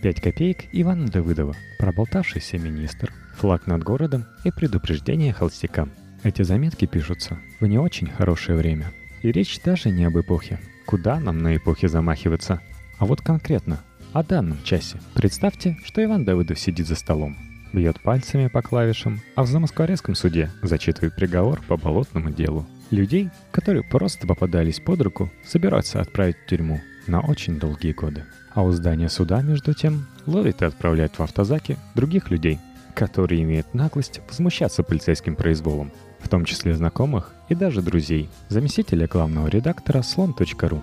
Пять копеек Ивана Давыдова, проболтавшийся министр, флаг над городом и предупреждение холстякам. Эти заметки пишутся в не очень хорошее время. И речь даже не об эпохе. Куда нам на эпохе замахиваться? А вот конкретно, о данном часе. Представьте, что Иван Давыдов сидит за столом, бьет пальцами по клавишам, а в Замоскворецком суде зачитывает приговор по болотному делу. Людей, которые просто попадались под руку, собираются отправить в тюрьму на очень долгие годы. А у здания суда, между тем, ловит и отправляет в автозаки других людей, которые имеют наглость возмущаться полицейским произволом, в том числе знакомых и даже друзей, заместителя главного редактора слон.ру.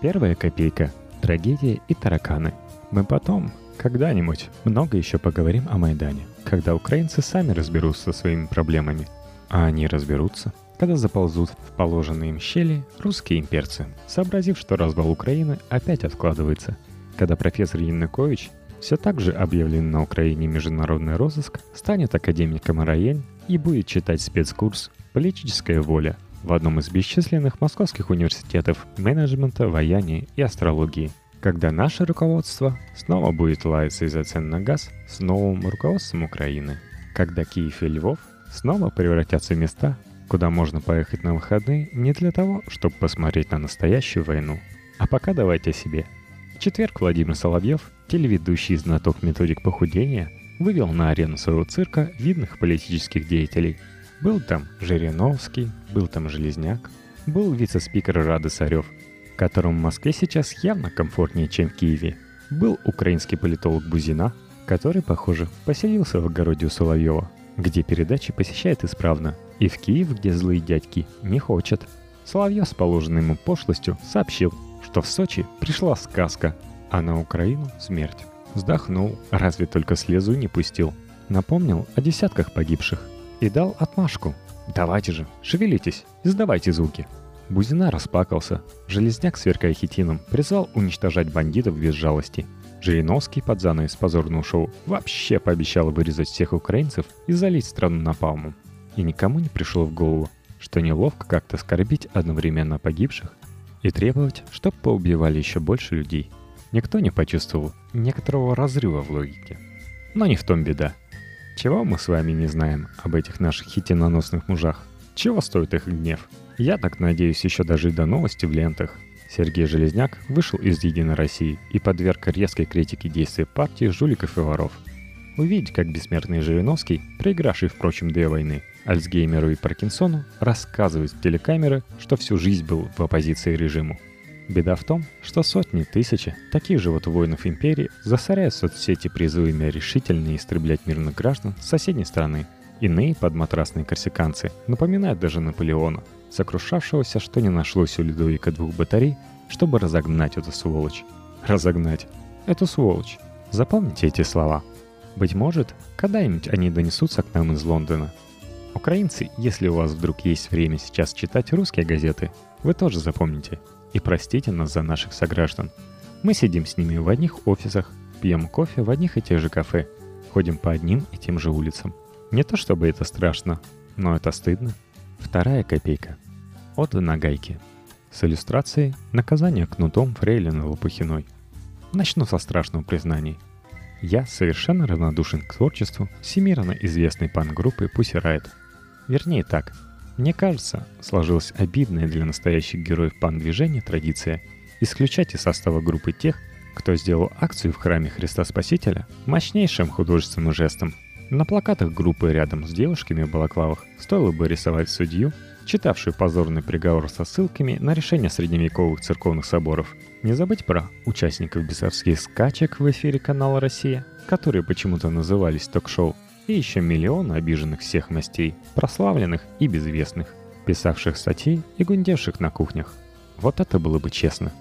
Первая копейка – трагедия и тараканы. Мы потом, когда-нибудь, много еще поговорим о Майдане, когда украинцы сами разберутся со своими проблемами. А они разберутся – когда заползут в положенные им щели русские имперцы, сообразив, что развал Украины опять откладывается, когда профессор Янукович, все так же объявленный на Украине международный розыск, станет академиком РАЕН и будет читать спецкурс «Политическая воля» в одном из бесчисленных московских университетов менеджмента, вояния и астрологии, когда наше руководство снова будет лаяться из-за цен на газ с новым руководством Украины, когда Киев и Львов снова превратятся в места, куда можно поехать на выходные не для того, чтобы посмотреть на настоящую войну. А пока давайте о себе. В четверг Владимир Соловьев, телеведущий знаток методик похудения, вывел на арену своего цирка видных политических деятелей. Был там Жириновский, был там Железняк, был вице-спикер Рады Сарев, которому в Москве сейчас явно комфортнее, чем в Киеве. Был украинский политолог Бузина, который, похоже, поселился в огороде у Соловьева, где передачи посещает исправно – и в Киев, где злые дядьки, не хочет. Соловьев с положенной ему пошлостью сообщил, что в Сочи пришла сказка, а на Украину смерть. Вздохнул, разве только слезу не пустил. Напомнил о десятках погибших и дал отмашку. «Давайте же, шевелитесь, издавайте звуки». Бузина расплакался. Железняк, сверкая хитином, призвал уничтожать бандитов без жалости. Жириновский под занавес позорного шоу вообще пообещал вырезать всех украинцев и залить страну напалмом и никому не пришло в голову, что неловко как-то скорбить одновременно погибших и требовать, чтобы поубивали еще больше людей. Никто не почувствовал некоторого разрыва в логике. Но не в том беда. Чего мы с вами не знаем об этих наших хитиноносных мужах? Чего стоит их гнев? Я так надеюсь еще дожить до новости в лентах. Сергей Железняк вышел из «Единой России» и подверг резкой критике действия партии жуликов и воров. Увидеть, как бессмертный Жириновский, проигравший, впрочем, две войны, Альцгеймеру и Паркинсону рассказывают в телекамеры, что всю жизнь был в оппозиции режиму. Беда в том, что сотни, тысячи таких же вот воинов империи засоряют соцсети призывами решительно истреблять мирных граждан с соседней стороны. Иные подматрасные корсиканцы напоминают даже Наполеона, сокрушавшегося, что не нашлось у Людовика двух батарей, чтобы разогнать эту сволочь. Разогнать. Эту сволочь. Запомните эти слова. Быть может, когда-нибудь они донесутся к нам из Лондона – Украинцы, если у вас вдруг есть время сейчас читать русские газеты, вы тоже запомните. И простите нас за наших сограждан. Мы сидим с ними в одних офисах, пьем кофе в одних и тех же кафе, ходим по одним и тем же улицам. Не то чтобы это страшно, но это стыдно. Вторая копейка. От Нагайки. С иллюстрацией «Наказание кнутом Фрейлина Лопухиной». Начну со страшного признания. Я совершенно равнодушен к творчеству всемирно известной пан-группы Pussy Riot – Вернее так. Мне кажется, сложилась обидная для настоящих героев пан-движения традиция исключать из состава группы тех, кто сделал акцию в храме Христа Спасителя мощнейшим художественным жестом. На плакатах группы рядом с девушками в балаклавах стоило бы рисовать судью, читавшую позорный приговор со ссылками на решение средневековых церковных соборов. Не забыть про участников бесовских скачек в эфире канала «Россия», которые почему-то назывались ток-шоу, и еще миллион обиженных всех мастей, прославленных и безвестных, писавших статей и гундевших на кухнях. Вот это было бы честно.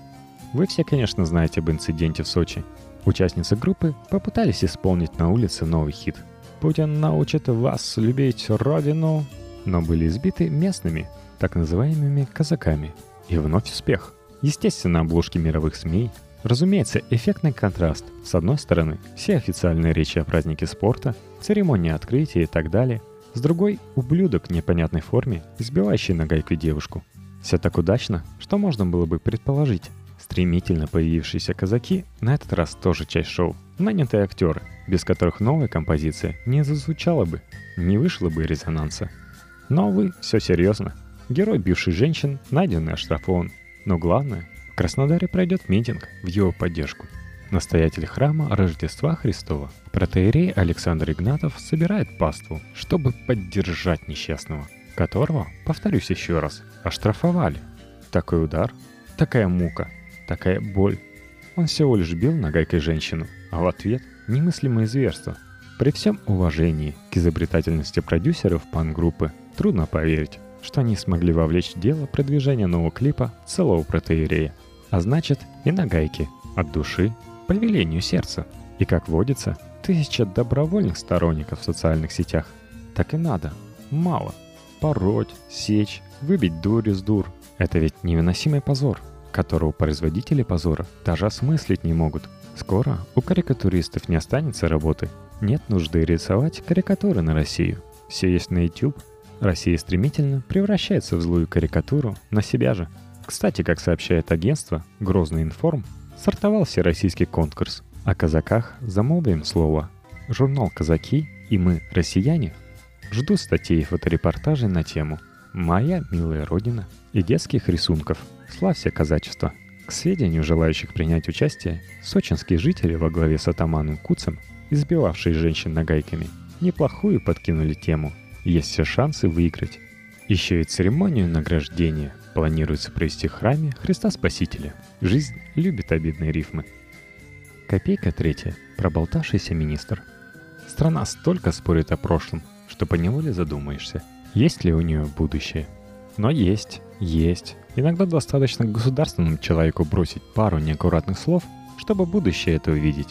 Вы все, конечно, знаете об инциденте в Сочи. Участницы группы попытались исполнить на улице новый хит. «Путин научит вас любить Родину», но были избиты местными, так называемыми казаками. И вновь успех. Естественно, обложки мировых СМИ Разумеется, эффектный контраст. С одной стороны, все официальные речи о празднике спорта, церемонии открытия и так далее. С другой – ублюдок в непонятной форме, избивающий на гайку девушку. Все так удачно, что можно было бы предположить. Стремительно появившиеся казаки на этот раз тоже часть шоу. нанятые актеры, без которых новая композиция не зазвучала бы, не вышло бы резонанса. Но, вы все серьезно. Герой бивший женщин найден и оштрафован. Но главное, в Краснодаре пройдет митинг в его поддержку. Настоятель храма Рождества Христова, протеерей Александр Игнатов собирает паству, чтобы поддержать несчастного, которого, повторюсь еще раз, оштрафовали. Такой удар, такая мука, такая боль. Он всего лишь бил нагайкой женщину, а в ответ немыслимое зверство. При всем уважении к изобретательности продюсеров пан-группы, трудно поверить, что они смогли вовлечь в дело продвижения нового клипа целого протеерея. А значит, и нагайки от души по велению сердца. И как водится, тысяча добровольных сторонников в социальных сетях. Так и надо. Мало. Пороть, сечь, выбить дурь из дур. Это ведь невыносимый позор, которого производители позора даже осмыслить не могут. Скоро у карикатуристов не останется работы. Нет нужды рисовать карикатуры на Россию. Все есть на YouTube. Россия стремительно превращается в злую карикатуру на себя же. Кстати, как сообщает агентство «Грозный информ», Стартовал всероссийский конкурс. О казаках замолвим слово. Журнал «Казаки» и мы, россияне, жду статей и фоторепортажей на тему «Моя милая родина» и детских рисунков «Славься казачество». К сведению желающих принять участие, сочинские жители во главе с атаманом Куцем, избивавшие женщин нагайками, неплохую подкинули тему. Есть все шансы выиграть. Еще и церемонию награждения планируется провести в храме Христа Спасителя – Жизнь любит обидные рифмы. Копейка третья. Проболтавшийся министр. Страна столько спорит о прошлом, что поневоле задумаешься, есть ли у нее будущее. Но есть, есть. Иногда достаточно государственному человеку бросить пару неаккуратных слов, чтобы будущее это увидеть.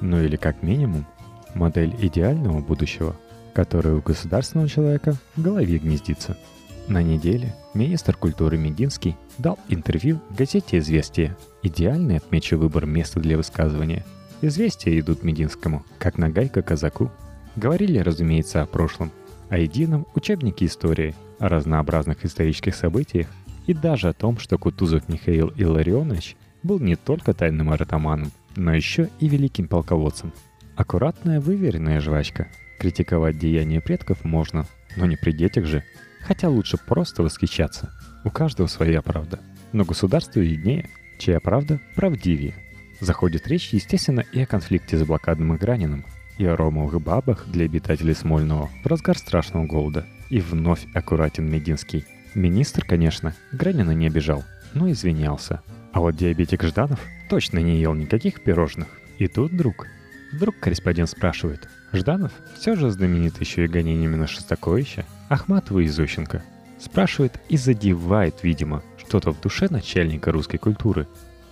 Ну или как минимум, модель идеального будущего, которая у государственного человека в голове гнездится – на неделе министр культуры Мединский дал интервью газете «Известия». Идеальный, отмечу, выбор места для высказывания. Известия идут Мединскому, как нагайка казаку. Говорили, разумеется, о прошлом, о едином учебнике истории, о разнообразных исторических событиях и даже о том, что Кутузов Михаил Илларионович был не только тайным аратаманом, но еще и великим полководцем. Аккуратная, выверенная жвачка. Критиковать деяния предков можно, но не при детях же – Хотя лучше просто восхищаться. У каждого своя правда. Но государству виднее, чья правда правдивее. Заходит речь, естественно, и о конфликте с блокадным Играниным, и о ромовых бабах для обитателей Смольного в разгар страшного голода. И вновь аккуратен Мединский. Министр, конечно, Гранина не обижал, но извинялся. А вот диабетик Жданов точно не ел никаких пирожных. И тут вдруг... Вдруг корреспондент спрашивает. Жданов все же знаменит еще и гонениями на Шостаковича, Ахматова и Зощенко. Спрашивает и задевает, видимо, что-то в душе начальника русской культуры.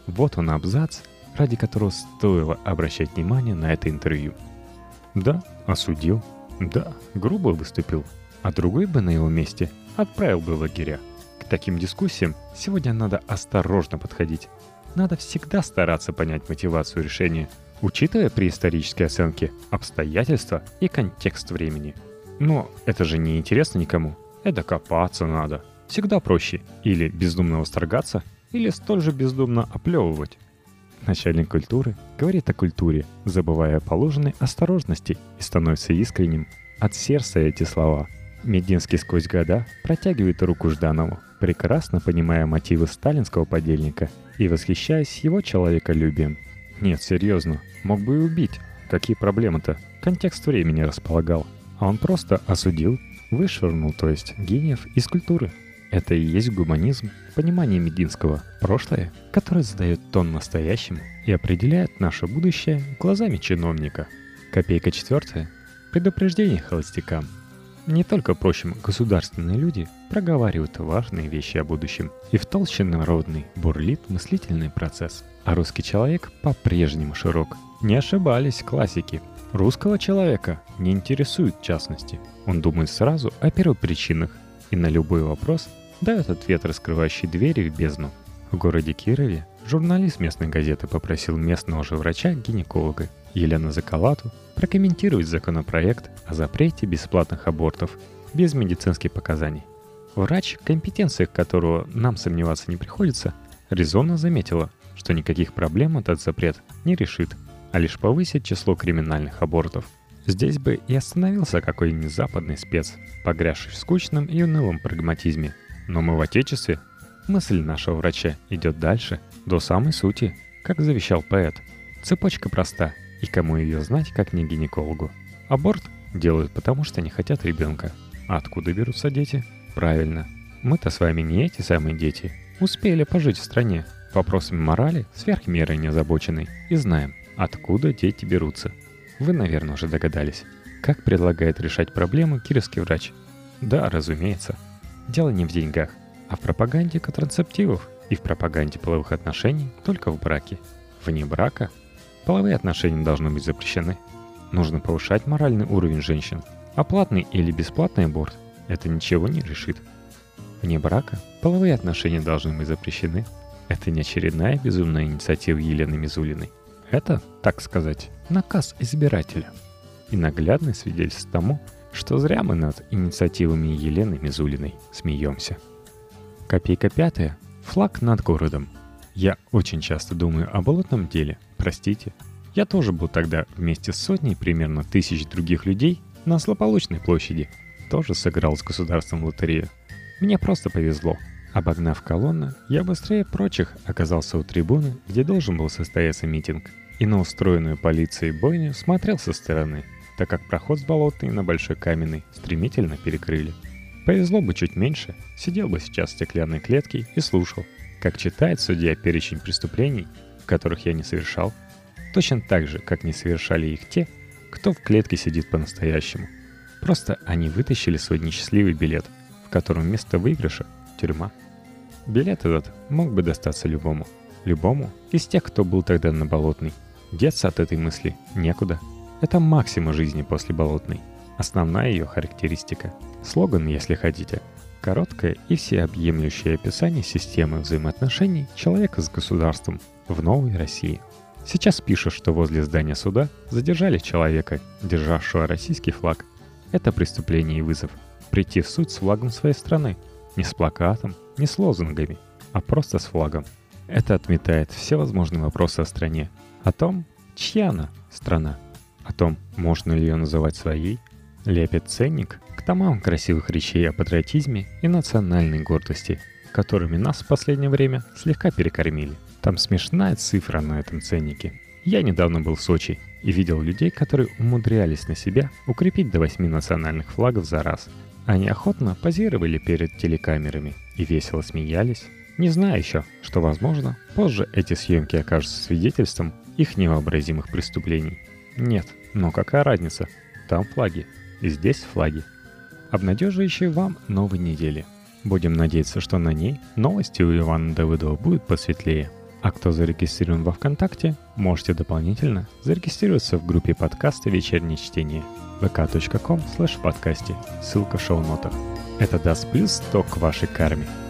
Вот он абзац, ради которого стоило обращать внимание на это интервью. Да, осудил. Да, грубо выступил. А другой бы на его месте отправил бы в лагеря. К таким дискуссиям сегодня надо осторожно подходить. Надо всегда стараться понять мотивацию решения, учитывая при исторической оценке обстоятельства и контекст времени – но это же не интересно никому. Это копаться надо. Всегда проще или бездумно восторгаться, или столь же бездумно оплевывать. Начальник культуры говорит о культуре, забывая о положенной осторожности и становится искренним. От сердца эти слова. Мединский сквозь года протягивает руку Жданову, прекрасно понимая мотивы сталинского подельника и восхищаясь его человеколюбием. Нет, серьезно, мог бы и убить. Какие проблемы-то? Контекст времени располагал а он просто осудил, вышвырнул, то есть, гениев из культуры. Это и есть гуманизм, понимание Мединского прошлое, которое задает тон настоящему и определяет наше будущее глазами чиновника. Копейка четвертая. Предупреждение холостякам. Не только, впрочем, государственные люди проговаривают важные вещи о будущем, и в толще народный бурлит мыслительный процесс. А русский человек по-прежнему широк. Не ошибались классики, Русского человека не интересует частности. Он думает сразу о первопричинах и на любой вопрос дает ответ, раскрывающий двери в бездну. В городе Кирове журналист местной газеты попросил местного же врача-гинеколога Елену Закалату прокомментировать законопроект о запрете бесплатных абортов без медицинских показаний. Врач, компетенциях которого нам сомневаться не приходится, резонно заметила, что никаких проблем этот запрет не решит – а лишь повысить число криминальных абортов. Здесь бы и остановился какой-нибудь западный спец, погрязший в скучном и унылом прагматизме. Но мы в Отечестве. Мысль нашего врача идет дальше, до самой сути, как завещал поэт. Цепочка проста, и кому ее знать, как не гинекологу. Аборт делают потому, что не хотят ребенка. А откуда берутся дети? Правильно. Мы-то с вами не эти самые дети. Успели пожить в стране, вопросами морали сверх меры не озабочены и знаем, откуда дети берутся. Вы, наверное, уже догадались. Как предлагает решать проблему кировский врач? Да, разумеется. Дело не в деньгах, а в пропаганде контрацептивов и в пропаганде половых отношений только в браке. Вне брака половые отношения должны быть запрещены. Нужно повышать моральный уровень женщин. А платный или бесплатный аборт – это ничего не решит. Вне брака половые отношения должны быть запрещены – это не очередная безумная инициатива Елены Мизулиной. Это, так сказать, наказ избирателя. И наглядное свидетельство тому, что зря мы над инициативами Елены Мизулиной смеемся. Копейка пятая. Флаг над городом. Я очень часто думаю о болотном деле. Простите. Я тоже был тогда вместе с сотней примерно тысяч других людей на Злополучной площади. Тоже сыграл с государством лотерею. Мне просто повезло. Обогнав колонну, я быстрее прочих оказался у трибуны, где должен был состояться митинг, и на устроенную полицией бойню смотрел со стороны, так как проход с болотной на Большой Каменный стремительно перекрыли. Повезло бы чуть меньше, сидел бы сейчас в стеклянной клетке и слушал, как читает судья перечень преступлений, которых я не совершал, точно так же, как не совершали их те, кто в клетке сидит по-настоящему. Просто они вытащили свой несчастливый билет, в котором вместо выигрыша тюрьма. Билет этот мог бы достаться любому. Любому из тех, кто был тогда на Болотной. Деться от этой мысли некуда. Это максима жизни после Болотной. Основная ее характеристика. Слоган, если хотите. Короткое и всеобъемлющее описание системы взаимоотношений человека с государством в новой России. Сейчас пишут, что возле здания суда задержали человека, державшего российский флаг. Это преступление и вызов. Прийти в суд с флагом своей страны – не с плакатом, не с лозунгами, а просто с флагом. Это отметает все возможные вопросы о стране. О том, чья она, страна. О том, можно ли ее называть своей. Лепит ценник к томам красивых речей о патриотизме и национальной гордости, которыми нас в последнее время слегка перекормили. Там смешная цифра на этом ценнике. Я недавно был в Сочи и видел людей, которые умудрялись на себя укрепить до восьми национальных флагов за раз – они охотно позировали перед телекамерами и весело смеялись, не зная еще, что, возможно, позже эти съемки окажутся свидетельством их невообразимых преступлений. Нет, но какая разница? Там флаги, и здесь флаги. Обнадеживающие вам новой недели. Будем надеяться, что на ней новости у Ивана Давыдова будут посветлее. А кто зарегистрирован во ВКонтакте, можете дополнительно зарегистрироваться в группе подкаста «Вечернее чтение» vk.com слэш подкасте, ссылка в шоу-нотах. Это даст плюс 100 к вашей карме –